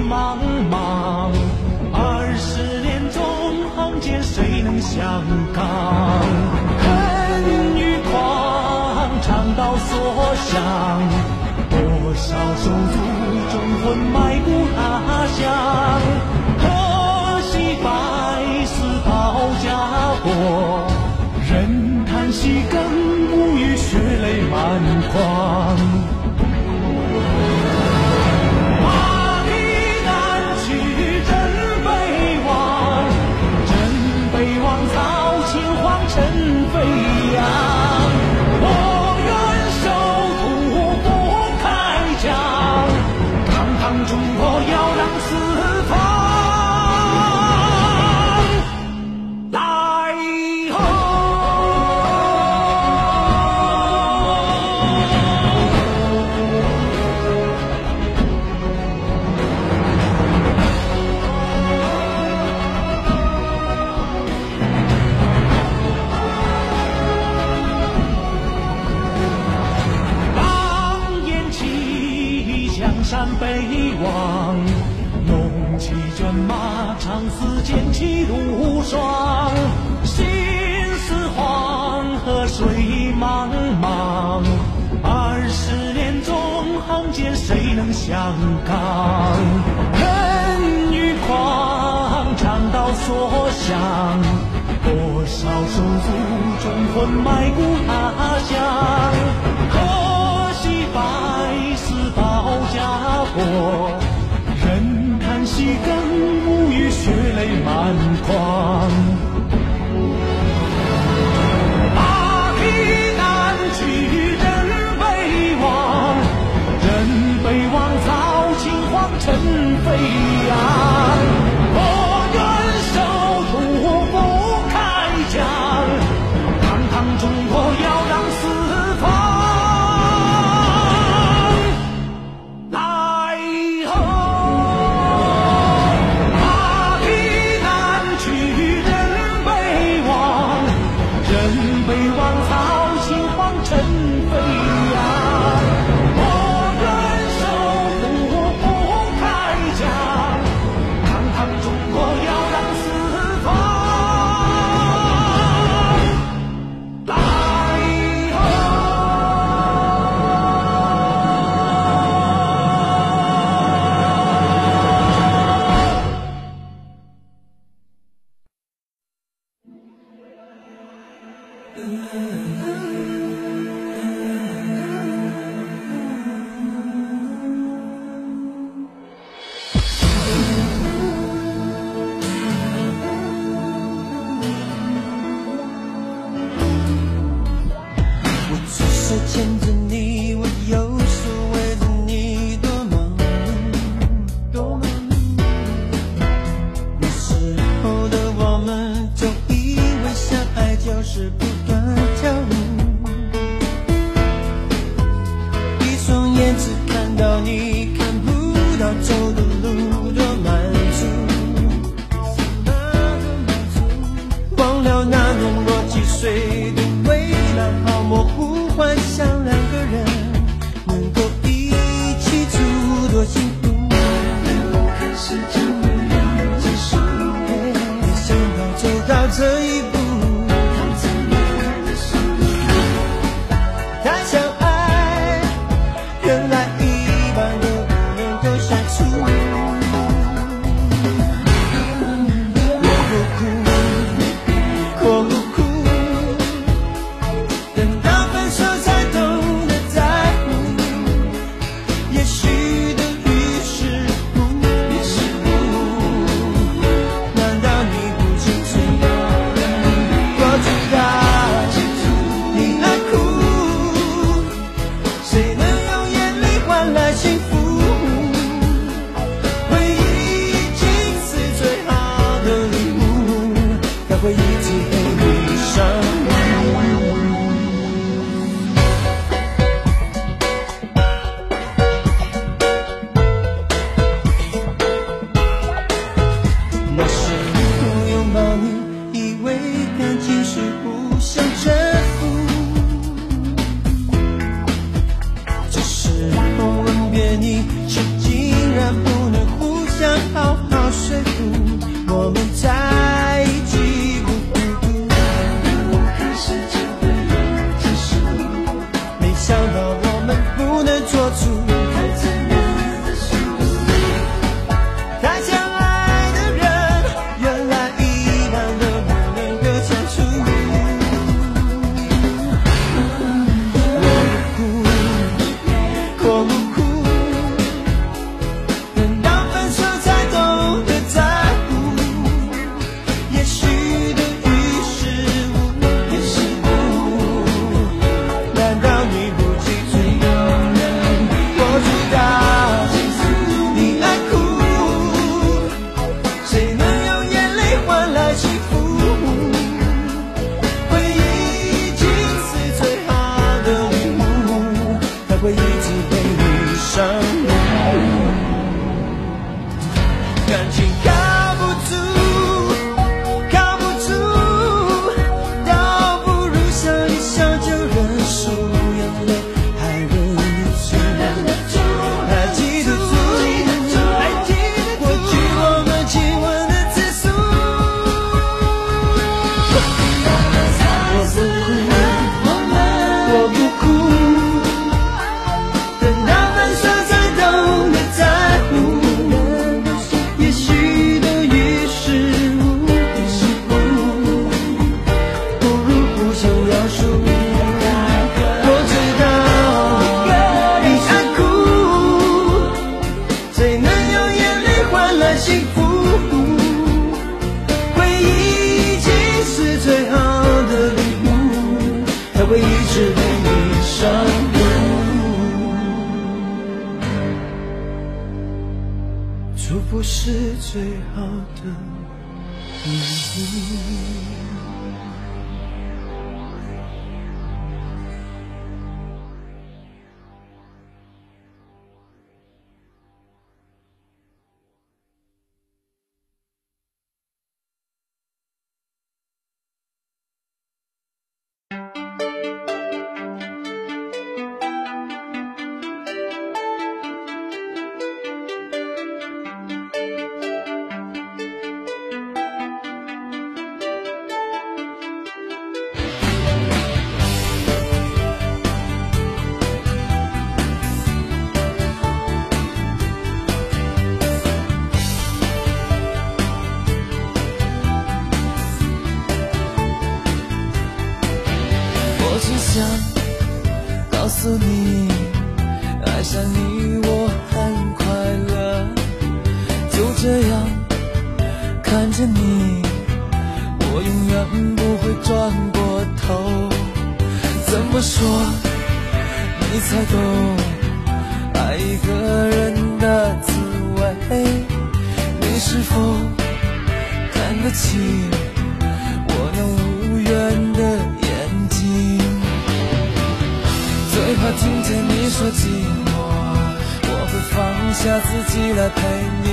茫茫二十年，纵行间谁能相抗？恨与狂，长刀所向，多少手足忠魂埋骨他乡。望。龙起卷马，长嘶剑气如霜。心似黄河水茫茫，二十年纵横间，谁能相抗？恨与狂，长刀所向。多少手足忠魂埋骨他乡，可惜白死保家国。我只是坚强。是最好的礼物。爱上你我很快乐，就这样看着你，我永远不会转过头，怎么说你才懂爱一个人的滋味，你是否看得清？下自己来陪你。